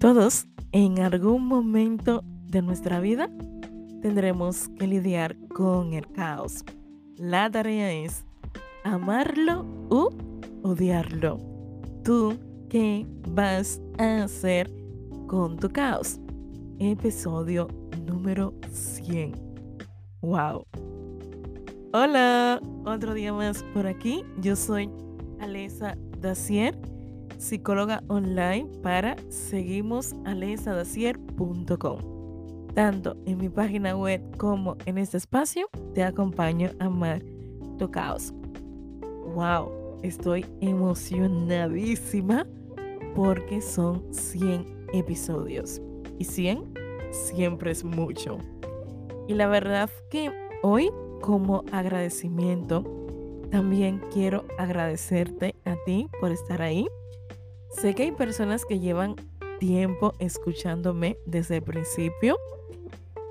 Todos en algún momento de nuestra vida tendremos que lidiar con el caos. La tarea es amarlo u odiarlo. ¿Tú qué vas a hacer con tu caos? Episodio número 100. ¡Wow! Hola, otro día más por aquí. Yo soy Alesa Dacier psicóloga online para seguimosalesadacier.com. Tanto en mi página web como en este espacio te acompaño a amar tu caos. ¡Wow! Estoy emocionadísima porque son 100 episodios. Y 100 siempre es mucho. Y la verdad que hoy, como agradecimiento, también quiero agradecerte a ti por estar ahí Sé que hay personas que llevan tiempo escuchándome desde el principio.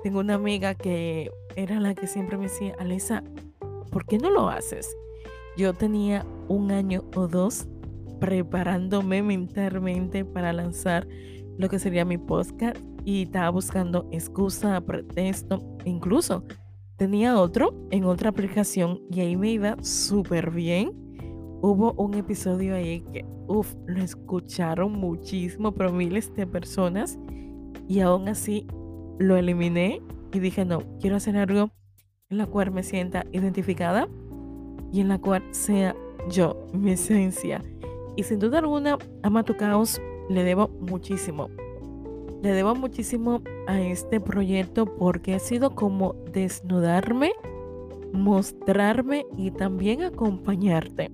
Tengo una amiga que era la que siempre me decía, Alesa, ¿por qué no lo haces? Yo tenía un año o dos preparándome mentalmente para lanzar lo que sería mi podcast y estaba buscando excusa, pretexto, incluso tenía otro en otra aplicación y ahí me iba súper bien hubo un episodio ahí que, uff, lo escucharon muchísimo, pero miles de personas. Y aún así lo eliminé y dije, no, quiero hacer algo en la cual me sienta identificada y en la cual sea yo, mi esencia. Y sin duda alguna, Ama tu le debo muchísimo. Le debo muchísimo a este proyecto porque ha sido como desnudarme, mostrarme y también acompañarte.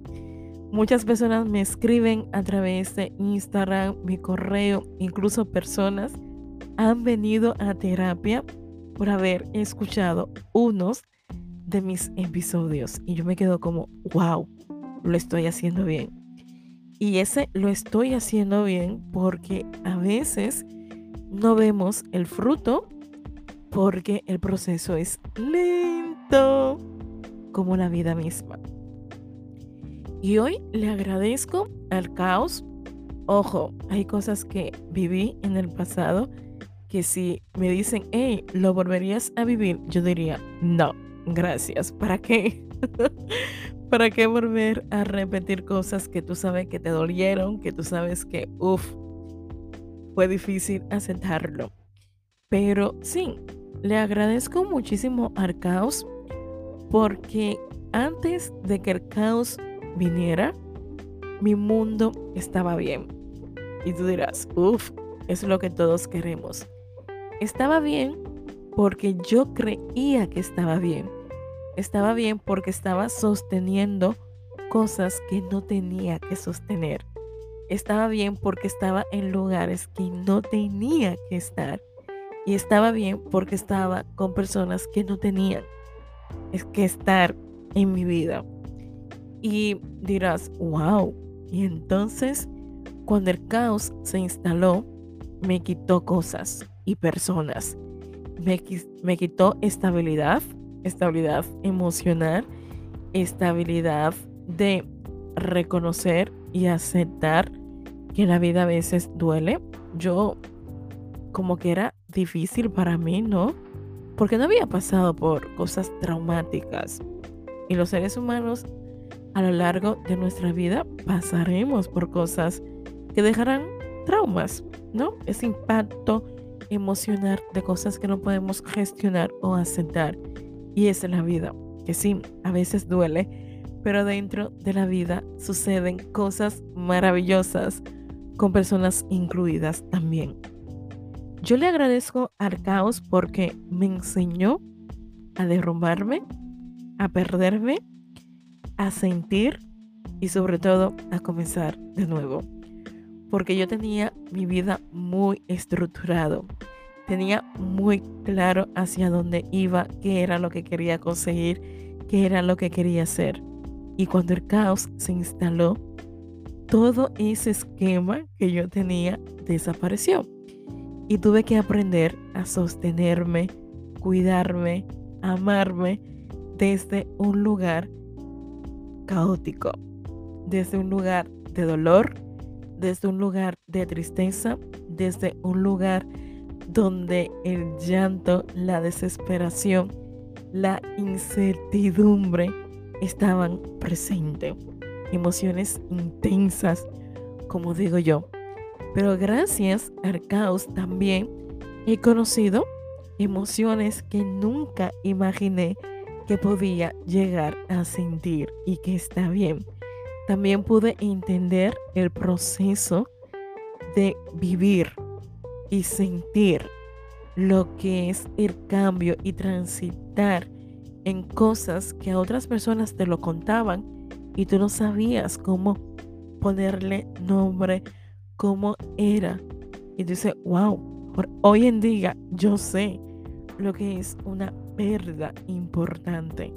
Muchas personas me escriben a través de Instagram, mi correo, incluso personas han venido a terapia por haber escuchado unos de mis episodios. Y yo me quedo como, wow, lo estoy haciendo bien. Y ese lo estoy haciendo bien porque a veces no vemos el fruto porque el proceso es lento como la vida misma. Y hoy le agradezco al caos. Ojo, hay cosas que viví en el pasado que si me dicen, hey, ¿lo volverías a vivir? Yo diría, no, gracias. ¿Para qué? ¿Para qué volver a repetir cosas que tú sabes que te dolieron, que tú sabes que, uff, fue difícil aceptarlo? Pero sí, le agradezco muchísimo al caos porque antes de que el caos viniera, mi mundo estaba bien. Y tú dirás, uff, es lo que todos queremos. Estaba bien porque yo creía que estaba bien. Estaba bien porque estaba sosteniendo cosas que no tenía que sostener. Estaba bien porque estaba en lugares que no tenía que estar. Y estaba bien porque estaba con personas que no tenían que estar en mi vida. Y dirás, wow. Y entonces, cuando el caos se instaló, me quitó cosas y personas. Me, me quitó estabilidad, estabilidad emocional, estabilidad de reconocer y aceptar que la vida a veces duele. Yo como que era difícil para mí, ¿no? Porque no había pasado por cosas traumáticas. Y los seres humanos a lo largo de nuestra vida pasaremos por cosas que dejarán traumas, ¿no? Ese impacto emocional de cosas que no podemos gestionar o aceptar. Y es la vida, que sí, a veces duele, pero dentro de la vida suceden cosas maravillosas con personas incluidas también. Yo le agradezco al caos porque me enseñó a derrumbarme, a perderme a sentir y sobre todo a comenzar de nuevo. Porque yo tenía mi vida muy estructurado. Tenía muy claro hacia dónde iba, qué era lo que quería conseguir, qué era lo que quería hacer. Y cuando el caos se instaló, todo ese esquema que yo tenía desapareció. Y tuve que aprender a sostenerme, cuidarme, amarme desde un lugar caótico, desde un lugar de dolor, desde un lugar de tristeza, desde un lugar donde el llanto, la desesperación, la incertidumbre estaban presentes. Emociones intensas, como digo yo. Pero gracias al caos también he conocido emociones que nunca imaginé que podía llegar a sentir y que está bien. También pude entender el proceso de vivir y sentir lo que es el cambio y transitar en cosas que a otras personas te lo contaban y tú no sabías cómo ponerle nombre, cómo era. Y dices, wow, hoy en día yo sé lo que es una pérdida importante,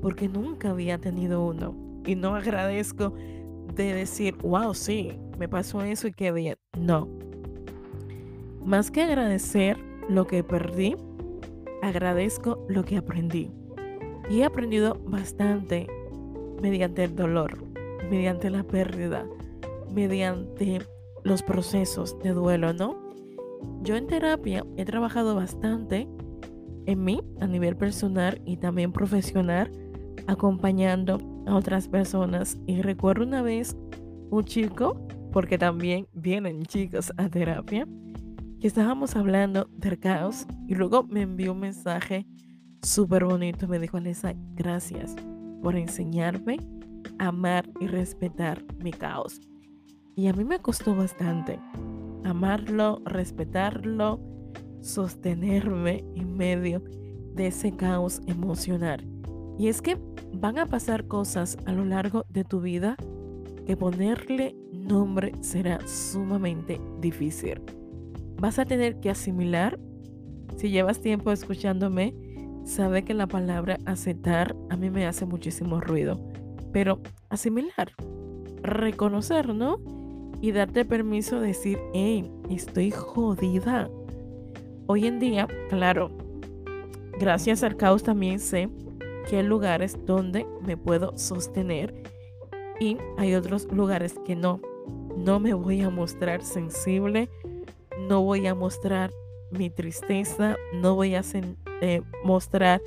porque nunca había tenido uno. Y no agradezco de decir, wow, sí, me pasó eso y qué bien. No. Más que agradecer lo que perdí, agradezco lo que aprendí. Y he aprendido bastante mediante el dolor, mediante la pérdida, mediante los procesos de duelo, ¿no? Yo en terapia he trabajado bastante en mí a nivel personal y también profesional, acompañando a otras personas. Y recuerdo una vez un chico, porque también vienen chicos a terapia, que estábamos hablando del caos y luego me envió un mensaje súper bonito. Me dijo, Alessa, gracias por enseñarme a amar y respetar mi caos. Y a mí me costó bastante amarlo, respetarlo, sostenerme en medio de ese caos emocional. Y es que van a pasar cosas a lo largo de tu vida que ponerle nombre será sumamente difícil. Vas a tener que asimilar. Si llevas tiempo escuchándome, sabe que la palabra aceptar a mí me hace muchísimo ruido. Pero asimilar, reconocer, ¿no? Y darte permiso de decir, hey, estoy jodida Hoy en día, claro, gracias al caos también sé que hay lugares donde me puedo sostener y hay otros lugares que no. No me voy a mostrar sensible, no voy a mostrar mi tristeza, no voy a eh, mostrar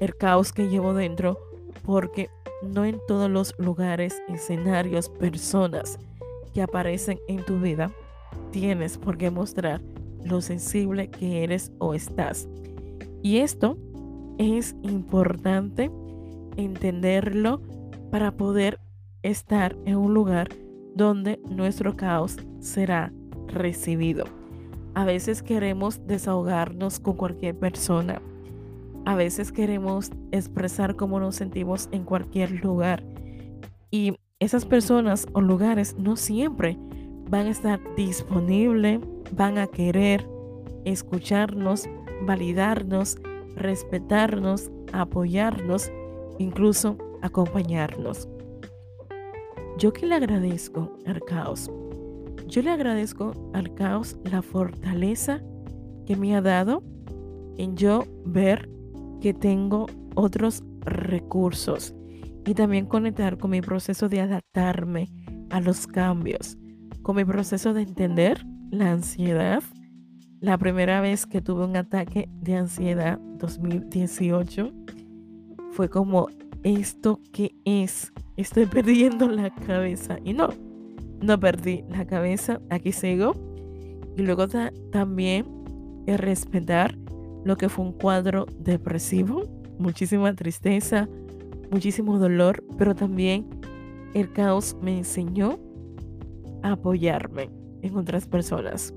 el caos que llevo dentro, porque no en todos los lugares, escenarios, personas que aparecen en tu vida tienes por qué mostrar lo sensible que eres o estás. Y esto es importante entenderlo para poder estar en un lugar donde nuestro caos será recibido. A veces queremos desahogarnos con cualquier persona. A veces queremos expresar cómo nos sentimos en cualquier lugar. Y esas personas o lugares no siempre van a estar disponibles van a querer escucharnos, validarnos, respetarnos, apoyarnos, incluso acompañarnos. Yo que le agradezco al caos, yo le agradezco al caos la fortaleza que me ha dado en yo ver que tengo otros recursos y también conectar con mi proceso de adaptarme a los cambios, con mi proceso de entender la ansiedad. La primera vez que tuve un ataque de ansiedad, 2018, fue como, ¿esto qué es? Estoy perdiendo la cabeza. Y no, no perdí la cabeza, aquí sigo. Y luego también es respetar lo que fue un cuadro depresivo, muchísima tristeza, muchísimo dolor, pero también el caos me enseñó a apoyarme en otras personas.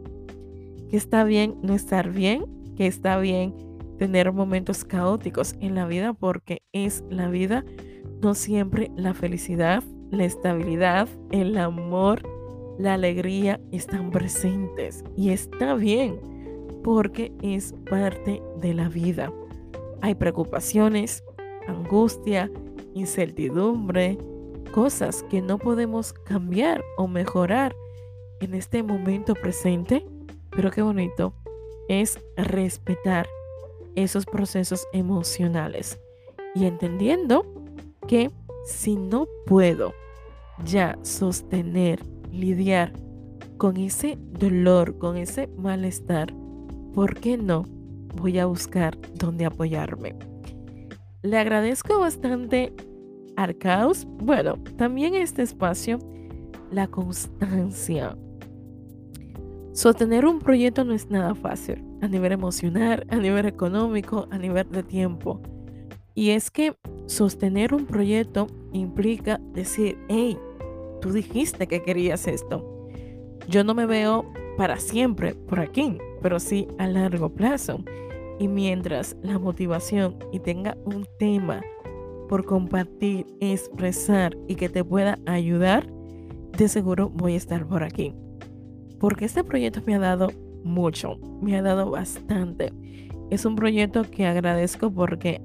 Que está bien no estar bien, que está bien tener momentos caóticos en la vida porque es la vida, no siempre la felicidad, la estabilidad, el amor, la alegría están presentes y está bien porque es parte de la vida. Hay preocupaciones, angustia, incertidumbre, cosas que no podemos cambiar o mejorar en este momento presente, pero qué bonito es respetar esos procesos emocionales y entendiendo que si no puedo ya sostener, lidiar con ese dolor, con ese malestar, ¿por qué no voy a buscar dónde apoyarme? Le agradezco bastante al caos, bueno, también este espacio, la constancia. Sostener un proyecto no es nada fácil a nivel emocional, a nivel económico, a nivel de tiempo. Y es que sostener un proyecto implica decir, hey, tú dijiste que querías esto. Yo no me veo para siempre por aquí, pero sí a largo plazo. Y mientras la motivación y tenga un tema por compartir, expresar y que te pueda ayudar, de seguro voy a estar por aquí porque este proyecto me ha dado mucho, me ha dado bastante. Es un proyecto que agradezco porque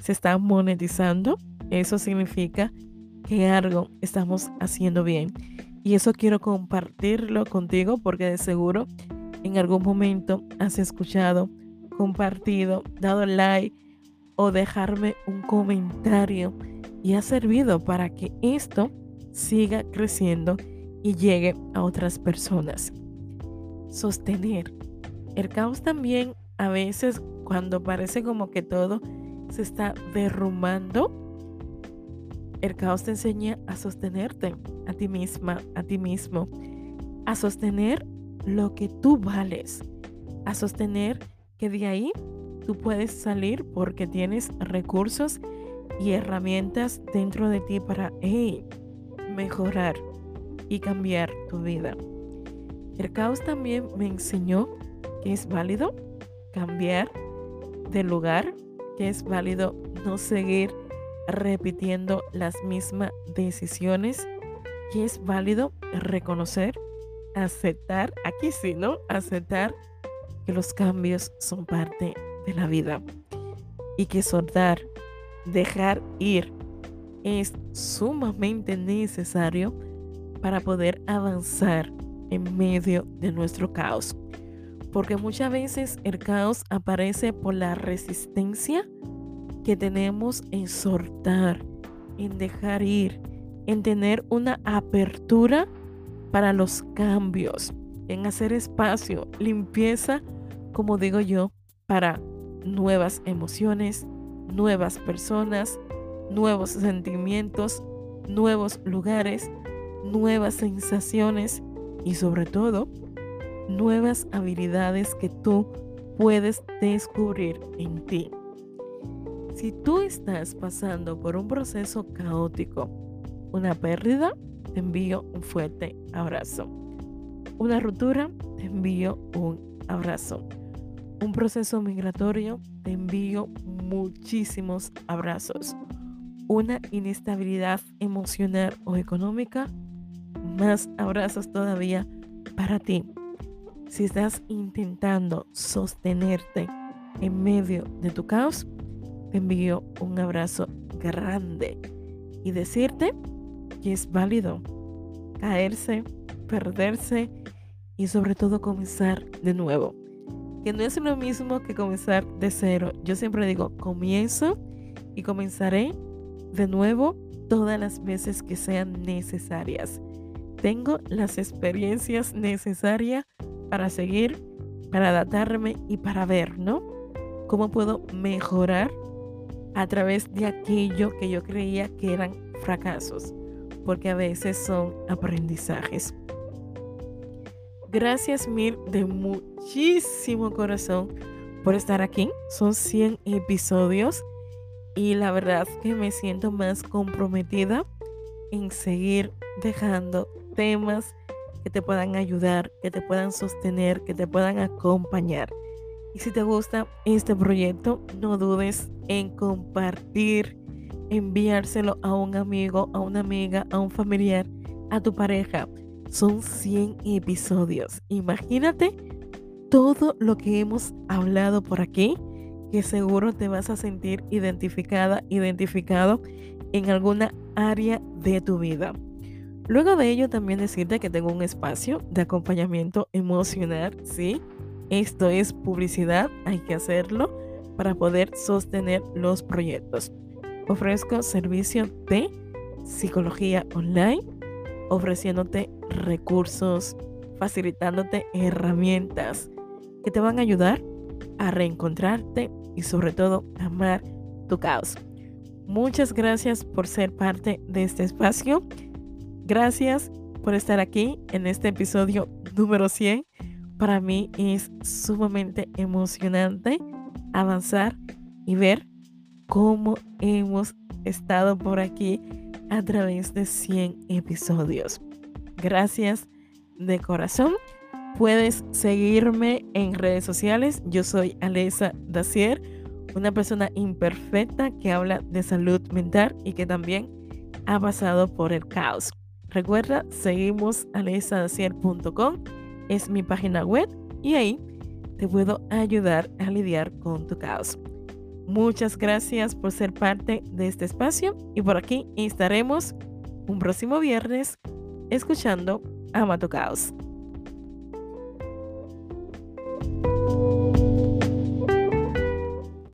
se está monetizando. Eso significa que algo estamos haciendo bien. Y eso quiero compartirlo contigo porque de seguro en algún momento has escuchado, compartido, dado like o dejarme un comentario y ha servido para que esto siga creciendo y llegue a otras personas. Sostener. El caos también a veces cuando parece como que todo se está derrumbando, el caos te enseña a sostenerte a ti misma, a ti mismo, a sostener lo que tú vales, a sostener que de ahí tú puedes salir porque tienes recursos y herramientas dentro de ti para mejorar y cambiar tu vida. El caos también me enseñó que es válido cambiar de lugar, que es válido no seguir repitiendo las mismas decisiones, que es válido reconocer, aceptar, aquí sí, ¿no? Aceptar que los cambios son parte de la vida y que soltar, dejar ir es sumamente necesario para poder avanzar en medio de nuestro caos. Porque muchas veces el caos aparece por la resistencia que tenemos en soltar, en dejar ir, en tener una apertura para los cambios, en hacer espacio, limpieza, como digo yo, para nuevas emociones, nuevas personas, nuevos sentimientos, nuevos lugares, nuevas sensaciones y sobre todo nuevas habilidades que tú puedes descubrir en ti. Si tú estás pasando por un proceso caótico, una pérdida, te envío un fuerte abrazo. Una ruptura, te envío un abrazo. Un proceso migratorio, te envío muchísimos abrazos. Una inestabilidad emocional o económica, más abrazos todavía para ti. Si estás intentando sostenerte en medio de tu caos, te envío un abrazo grande y decirte que es válido caerse, perderse y sobre todo comenzar de nuevo. Que no es lo mismo que comenzar de cero. Yo siempre digo, comienzo y comenzaré de nuevo todas las veces que sean necesarias tengo las experiencias necesarias para seguir, para adaptarme y para ver, ¿no? Cómo puedo mejorar a través de aquello que yo creía que eran fracasos, porque a veces son aprendizajes. Gracias mil de muchísimo corazón por estar aquí. Son 100 episodios y la verdad que me siento más comprometida en seguir dejando temas que te puedan ayudar, que te puedan sostener, que te puedan acompañar. Y si te gusta este proyecto, no dudes en compartir, enviárselo a un amigo, a una amiga, a un familiar, a tu pareja. Son 100 episodios. Imagínate todo lo que hemos hablado por aquí, que seguro te vas a sentir identificada, identificado en alguna área de tu vida. Luego de ello también decirte que tengo un espacio de acompañamiento emocional, ¿sí? Esto es publicidad, hay que hacerlo para poder sostener los proyectos. Ofrezco servicio de psicología online, ofreciéndote recursos, facilitándote herramientas que te van a ayudar a reencontrarte y sobre todo amar tu caos. Muchas gracias por ser parte de este espacio. Gracias por estar aquí en este episodio número 100. Para mí es sumamente emocionante avanzar y ver cómo hemos estado por aquí a través de 100 episodios. Gracias de corazón. Puedes seguirme en redes sociales. Yo soy Alesa Dacier, una persona imperfecta que habla de salud mental y que también ha pasado por el caos. Recuerda, seguimos alesadacier.com, es mi página web y ahí te puedo ayudar a lidiar con tu caos. Muchas gracias por ser parte de este espacio y por aquí estaremos un próximo viernes escuchando Ama tu Caos.